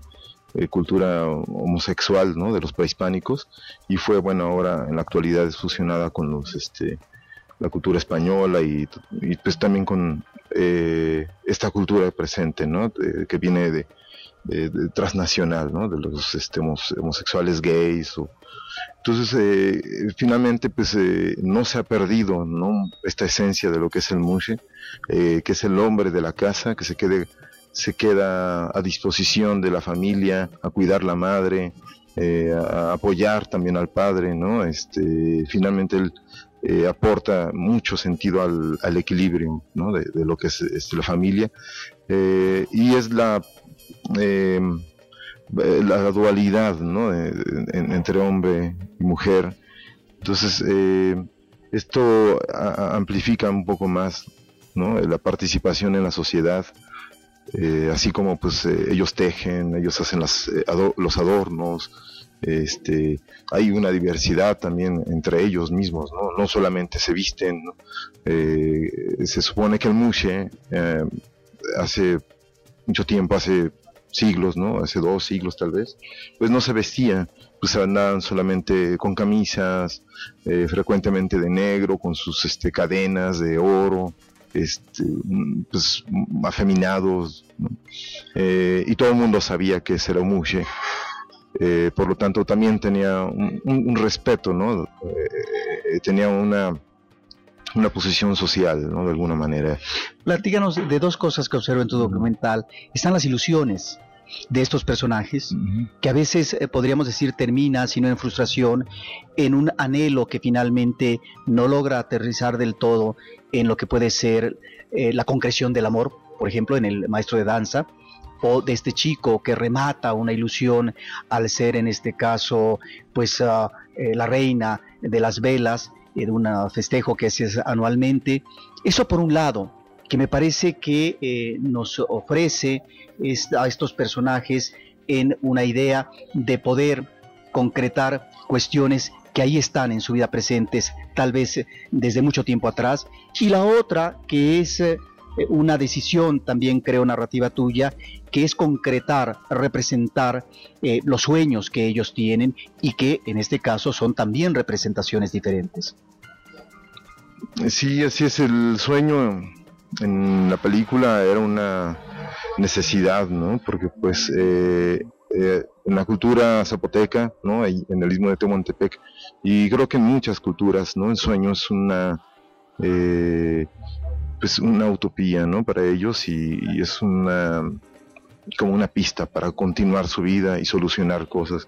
eh, cultura homosexual ¿no? de los prehispánicos y fue bueno ahora en la actualidad fusionada con los este la cultura española y, pues también con eh, esta cultura presente, ¿no? que viene de, transnacional, ¿no? De los este, homosexuales gays. Entonces, eh, finalmente, pues eh, no se ha perdido. Esta esencia de lo que es el mushe, que es el hombre de la casa, que se quede se queda a disposición de la familia, a cuidar la madre, a apoyar también al padre, ¿no? Este, finalmente él eh, aporta mucho sentido al, equilibrio de, lo que es, la familia. Eh, y es la eh, la dualidad entre hombre y mujer. Entonces esto amplifica un poco más la participación en la sociedad así como pues ellos tejen ellos hacen las, los adornos este, hay una diversidad también entre ellos mismos, no, solamente se visten, eh, se supone que el mushe eh, hace mucho tiempo, hace siglos, ¿no? Hace dos siglos tal vez, pues no se vestía, pues andaban solamente con camisas, eh, frecuentemente de negro, con sus este, cadenas de oro, este, pues afeminados, y todo el mundo sabía que ese era un mushe. Eh, por lo tanto también tenía un, respeto, ¿no? Eh, tenía una, una posición social, ¿no? De alguna manera. Platícanos de dos cosas que observo en tu documental. Están las ilusiones de estos personajes, que a veces eh, podríamos decir termina, sino en frustración, en un anhelo que finalmente no logra aterrizar del todo en lo que puede ser la concreción del amor, por ejemplo, en el maestro de danza, o de este chico que remata una ilusión al ser en este caso pues eh, la reina de las velas eh, de un festejo que se hace anualmente. Eso por un lado, que me parece que eh, nos ofrece a estos personajes en una idea de poder concretar cuestiones que ahí están en su vida presentes, tal vez desde mucho tiempo atrás, y la otra que es una decisión también creo narrativa tuya que es concretar, representar eh, los sueños que ellos tienen y que en este caso son también representaciones diferentes. Sí, así es, el sueño en la película era una necesidad, ¿no? Porque pues eh, eh, en la cultura zapoteca, ¿no? En el istmo de Tehuantepec, y creo que en muchas culturas, ¿no? El sueño es una... pues una utopía, ¿no? Para ellos y es una como una pista para continuar su vida y solucionar cosas.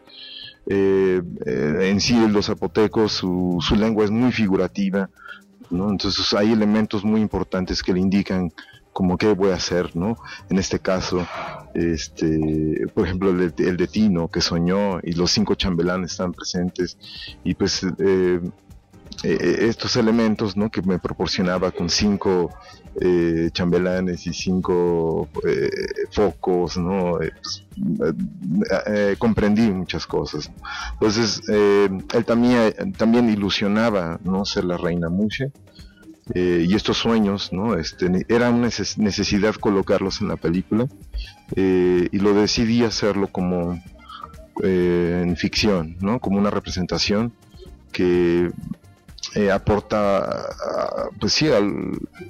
Eh, eh, en sí los zapotecos, su, su, lengua es muy figurativa, entonces hay elementos muy importantes que le indican como qué voy a hacer, ¿no? En este caso, este, por ejemplo, el de, Tino que soñó y los cinco chambelanes están presentes y pues eh, eh, estos elementos ¿no? que me proporcionaba con cinco eh, chambelanes y cinco eh, focos, ¿no? Pues, comprendí muchas cosas. Entonces, él también, también ilusionaba ¿no? ser la reina Mushe. Y estos sueños, ¿no? Este, era una necesidad colocarlos en la película y lo decidí hacerlo como en ficción, ¿no? Como una representación que eh, aporta pues sí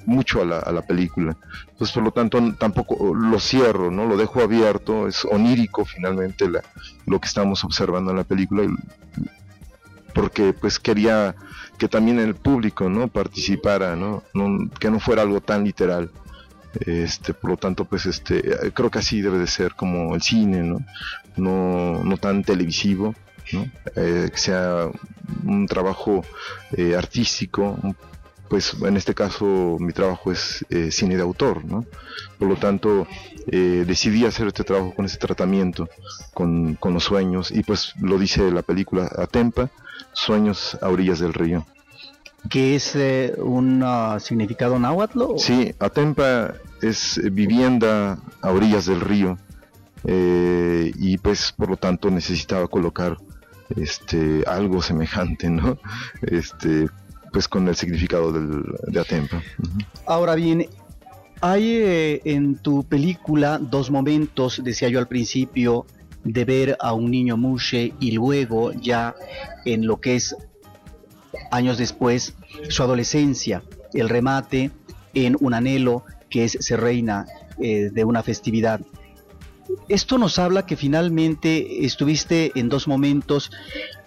mucho a la, a la, película pues por lo tanto tampoco lo cierro no lo dejo abierto es onírico finalmente lo que estamos observando en la película porque pues quería que también el público no participara no, que no fuera algo tan literal. Este por lo tanto pues este creo que así debe de ser como el cine no no, no tan televisivo eh, que sea un trabajo eh, artístico, pues en este caso mi trabajo es eh, cine de autor, ¿no? Por lo tanto, decidí hacer este trabajo con este tratamiento, con, con, los sueños, y pues lo dice la película Atempa, Sueños a orillas del río. ¿Qué es un uh, significado náhuatl? Sí, Atempa es vivienda a orillas del río, y pues por lo tanto necesitaba colocar este, algo semejante, ¿no? Este, pues con el significado del, de Atempa. Ahora bien, hay eh, en tu película dos momentos, decía yo al principio, de ver a un niño Mushe y luego ya en lo que es años después su adolescencia, el remate en un anhelo que es ser reina eh, de una festividad. Esto nos habla que finalmente estuviste en dos momentos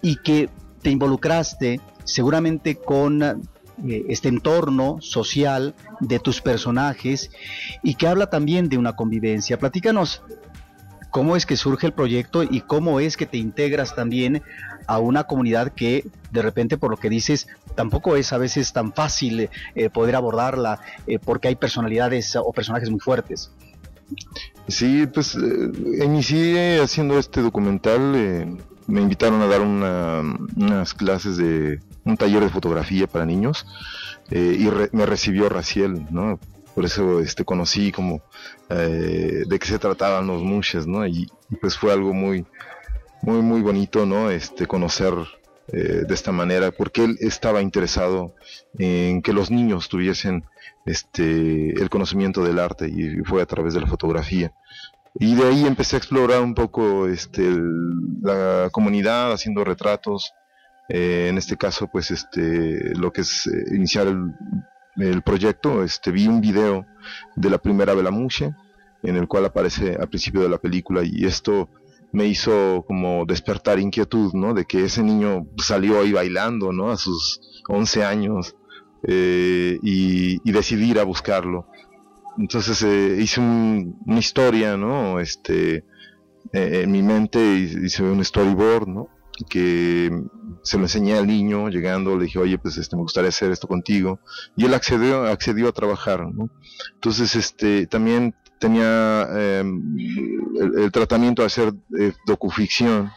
y que te involucraste seguramente con eh, este entorno social de tus personajes y que habla también de una convivencia. Platícanos cómo es que surge el proyecto y cómo es que te integras también a una comunidad que de repente por lo que dices tampoco es a veces tan fácil eh, poder abordarla eh, porque hay personalidades o personajes muy fuertes. Sí, pues eh, inicié haciendo este documental, me invitaron a dar unas clases de un taller de fotografía para niños y me recibió Raciel, ¿no? Por eso este, conocí como de qué se trataban los mushes, ¿no? Y, y pues fue algo muy, muy, muy bonito, ¿no? Este, conocer eh, de esta manera, porque él estaba interesado en que los niños tuviesen este, el conocimiento del arte y fue a través de la fotografía. Y de ahí empecé a explorar un poco este, la comunidad haciendo retratos. Eh, en este caso, pues este, lo que es eh, iniciar el, el, proyecto, este, vi un video de la primera Belamuche, en el cual aparece al principio de la película y esto me hizo como despertar inquietud, ¿no? De que ese niño salió ahí bailando, ¿no? A sus 11 años eh, y, y, decidí ir a buscarlo. Entonces eh, hice una historia, ¿no? Este, eh, en mi mente hice un storyboard, ¿no? Que se lo enseñé al niño llegando, le dije, oye, pues este, me gustaría hacer esto contigo. Y él accedió, accedió a trabajar, ¿no? Entonces, este, también tenía em, el, tratamiento de hacer eh, docuficción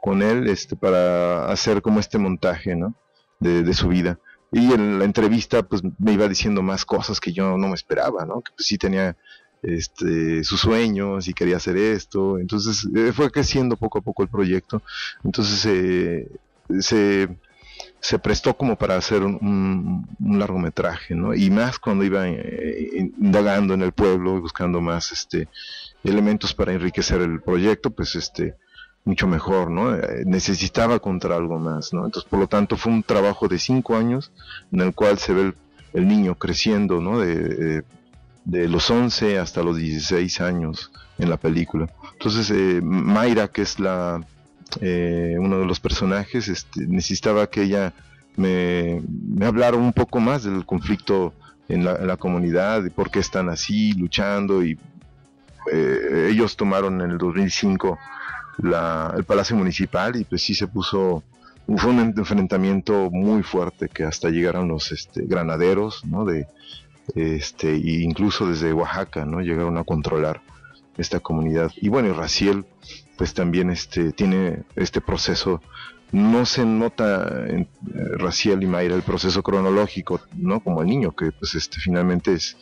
con él este, para hacer como este montaje ¿no? de, su vida. Y en la entrevista pues me iba diciendo más cosas que yo no me esperaba, ¿no? que pues, sí tenía este, sus sueños y quería hacer esto. Entonces eh, fue creciendo poco a poco el proyecto. Entonces eh, se se prestó como para hacer un, largometraje, ¿no? Y más cuando iba eh, indagando en el pueblo buscando más este elementos para enriquecer el proyecto, pues este mucho mejor, ¿no? Eh, necesitaba contar algo más, ¿no? Entonces, por lo tanto, fue un trabajo de cinco años en el cual se ve el, niño creciendo, ¿no? De, de, los 11 hasta los 16 años en la película. Entonces, eh, Mayra, que es la eh, uno de los personajes, este, necesitaba que ella me, hablara un poco más del conflicto en la, comunidad, de por qué están así, luchando, y eh, ellos tomaron en el 2005 el Palacio Municipal y pues sí se puso, un enfrentamiento muy fuerte que hasta llegaron los este, granaderos, ¿no? De, este, e incluso desde Oaxaca, ¿no? Llegaron a controlar esta comunidad. Y bueno, y Raciel, pues también este, tiene este proceso. No se nota en eh, Raciel y Mayra el proceso cronológico, ¿no? Como el niño, que pues este finalmente es,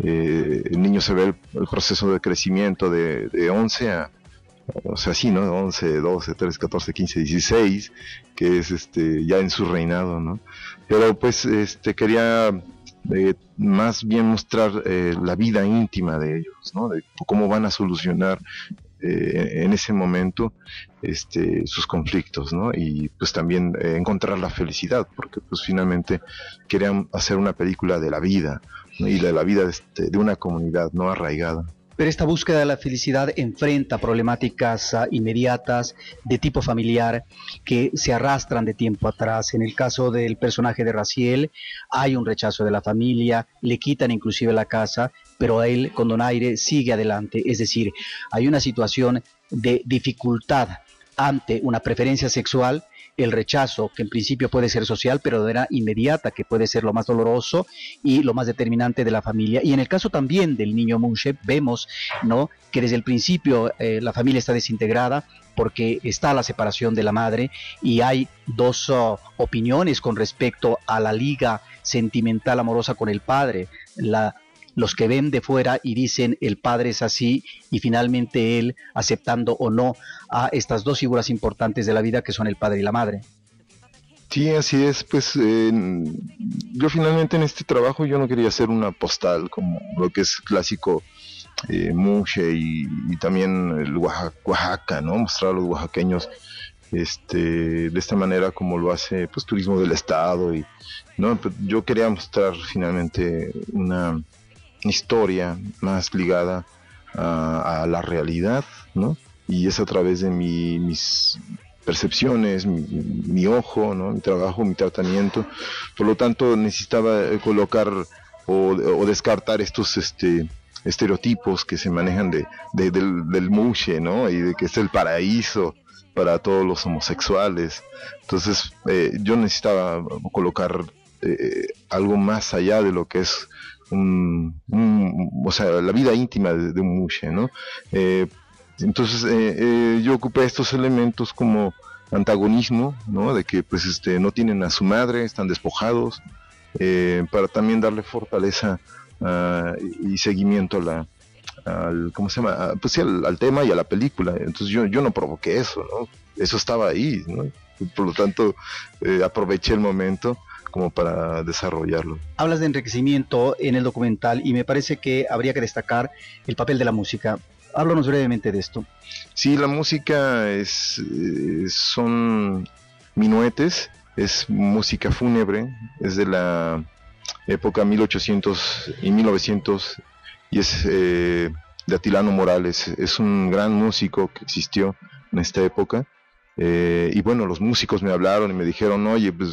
eh, el niño se ve el, proceso de crecimiento de, de 11 a, o sea, sí, ¿no? 11, 12, 13, 14, 15, 16, que es este ya en su reinado, ¿no? Pero pues este quería más bien mostrar eh, la vida íntima de ellos, ¿no? de cómo van a solucionar eh, en ese momento este, sus conflictos, ¿no? y pues también eh, encontrar la felicidad, porque pues finalmente querían hacer una película de la vida y de la vida de, este, de una comunidad no arraigada. Pero esta búsqueda de la felicidad enfrenta problemáticas ah, inmediatas de tipo familiar que se arrastran de tiempo atrás. En el caso del personaje de Raciel, hay un rechazo de la familia, le quitan inclusive la casa, pero él con Donaire sigue adelante. Es decir, hay una situación de dificultad ante una preferencia sexual el rechazo, que en principio puede ser social, pero de manera inmediata, que puede ser lo más doloroso y lo más determinante de la familia. Y en el caso también del niño Munche, vemos ¿no? que desde el principio eh, la familia está desintegrada porque está la separación de la madre y hay dos oh, opiniones con respecto a la liga sentimental amorosa con el padre. La los que ven de fuera y dicen el padre es así y finalmente él aceptando o no a estas dos figuras importantes de la vida que son el padre y la madre. Sí, así es. Pues yo finalmente en este trabajo yo no quería hacer una postal como lo que es clásico eh, y, también el Oaxaca, ¿no? Mostrar a los oaxaqueños este, de esta manera como lo hace pues turismo del estado y no pues, yo quería mostrar finalmente una historia más ligada a, la realidad, ¿no? Y es a través de mis percepciones, mi, ojo, ¿no? mi trabajo, mi tratamiento. Por lo tanto, necesitaba colocar o, descartar estos este, estereotipos que se manejan de, del, del mushe, ¿no? Y de que es el paraíso para todos los homosexuales. Entonces, eh, yo necesitaba colocar eh, algo más allá de lo que es un, o sea, la vida íntima de, un mushe, ¿no? Entonces eh, eh, yo ocupé estos elementos como antagonismo, ¿no? De que pues este no tienen a su madre, están despojados, eh, para también darle fortaleza ah, y seguimiento a la, al, ¿cómo se llama? Ah, pues sí, al, tema y a la película. Entonces yo, yo no provoqué eso, ¿no? Eso estaba ahí. Por lo tanto, aproveché el momento como para desarrollarlo. Hablas de enriquecimiento en el documental y me parece que habría que destacar el papel de la música. Háblanos brevemente de esto. Sí, la música es, eh, son minuetes, es música fúnebre, es de la época 1800 y 1900 y es eh, de Atilano Morales, es un gran músico que existió en esta época. Eh, y bueno, los músicos me hablaron y me dijeron, oye, pues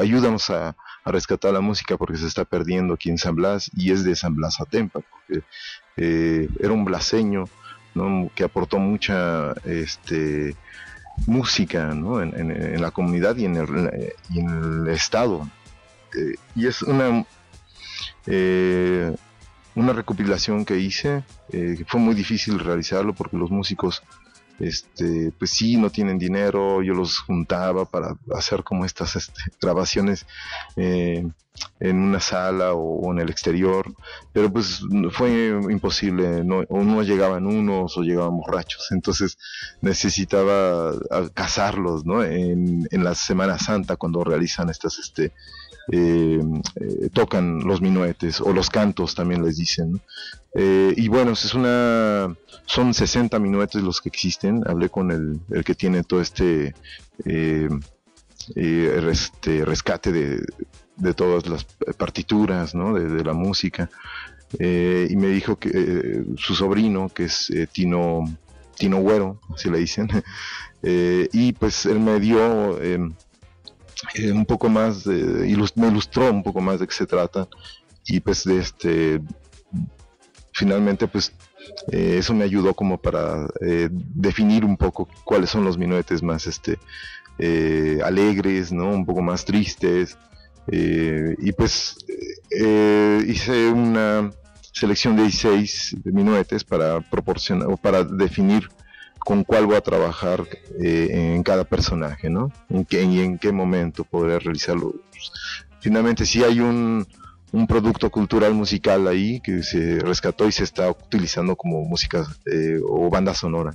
ayúdanos a, a rescatar la música porque se está perdiendo aquí en San Blas y es de San Blas Atempa, porque eh, era un blaseño que aportó mucha este, música en, la comunidad y en el, estado. Eh, y es una, eh, una recopilación que hice, fue muy difícil realizarlo porque los músicos este, pues sí, no tienen dinero, yo los juntaba para hacer como estas este, grabaciones eh, en una sala o, en el exterior, pero pues fue imposible, no, o no llegaban unos o llegaban borrachos, entonces necesitaba cazarlos, ¿no? En, en la Semana Santa cuando realizan estas, este, eh, eh, tocan los minuetes o los cantos también les dicen. Eh, y bueno, es una, son 60 minuetes los que existen. Hablé con el, el que tiene todo este, este rescate de, de, todas las partituras ¿no? de, la música. y me dijo que su sobrino, que es Tino, Tino Güero, así le dicen, y pues él me dio eh, un poco más, me ilustró un poco más de qué se trata y pues de este, finalmente pues eh, eso me ayudó como para eh, definir un poco cuáles son los minuetes más este, alegres, ¿no? un poco más tristes y pues hice una selección de 16 minuetes para proporcionar o para definir con cuál voy a trabajar eh, en cada personaje, ¿no? En qué, y en qué momento podré realizarlo. Finalmente, sí hay un, producto cultural musical ahí que se rescató y se está utilizando como música eh, o banda sonora.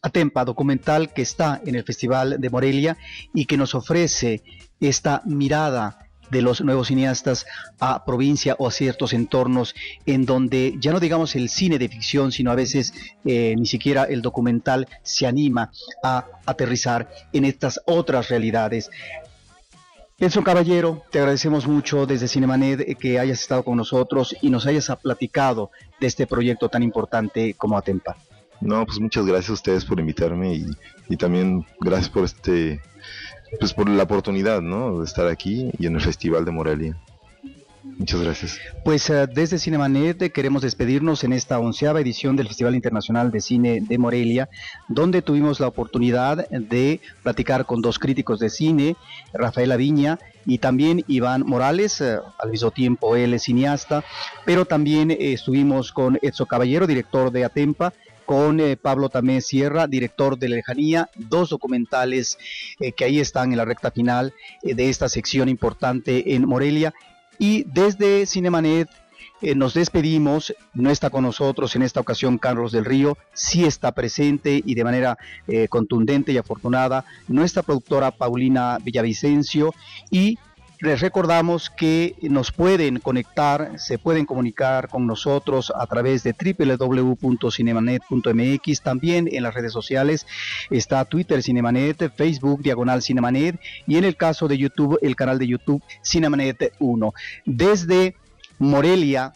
Atempa, documental que está en el Festival de Morelia y que nos ofrece esta mirada de los nuevos cineastas a provincia o a ciertos entornos en donde ya no digamos el cine de ficción, sino a veces eh, ni siquiera el documental se anima a aterrizar en estas otras realidades. Enzo Caballero, te agradecemos mucho desde Cinemanet que hayas estado con nosotros y nos hayas platicado de este proyecto tan importante como Atempa. No, pues muchas gracias a ustedes por invitarme y también gracias por este pues por la oportunidad, ¿no? De estar aquí y en el Festival de Morelia. Muchas gracias. Pues uh, desde Cinemanet queremos despedirnos en esta onceava edición del Festival Internacional de Cine de Morelia, donde tuvimos la oportunidad de platicar con dos críticos de cine, Rafael Aviña y también Iván Morales, uh, al mismo tiempo él es cineasta, pero también eh, estuvimos con Edso Caballero, director de Atempa, con eh, Pablo Tamé Sierra, director de Lejanía, dos documentales eh, que ahí están en la recta final eh, de esta sección importante en Morelia. Y desde Cinemanet nos despedimos, no está con nosotros en esta ocasión Carlos del Río, sí está presente y de manera contundente y afortunada nuestra productora Paulina Villavicencio. Y les recordamos que nos pueden conectar, se pueden comunicar con nosotros a través de www.cinemanet.mx, también en las redes sociales está Twitter Cinemanet, Facebook Diagonal Cinemanet y en el caso de YouTube, el canal de YouTube Cinemanet 1. Desde Morelia,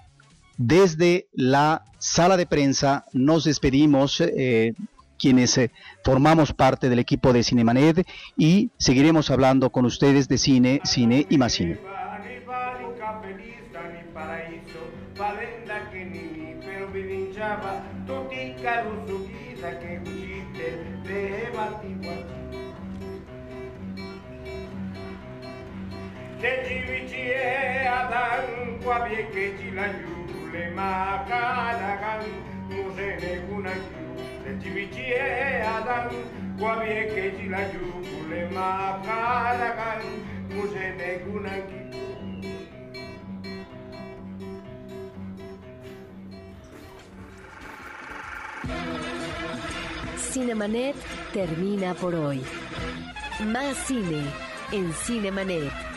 desde la sala de prensa nos despedimos. eh, quienes eh, formamos parte del equipo de Cinemanet y seguiremos hablando con ustedes de cine, cine y más cine. Valenda che Nini però vinciava tutti i caruso chissà che uscite levati qua Se ci vici adan qua vie che ci la giule ma cada gan musene una chiu Se ci vici adan qua vie che ci la giule ma cada gan musene una chiu Cinemanet termina por hoy. Más cine en Cinemanet.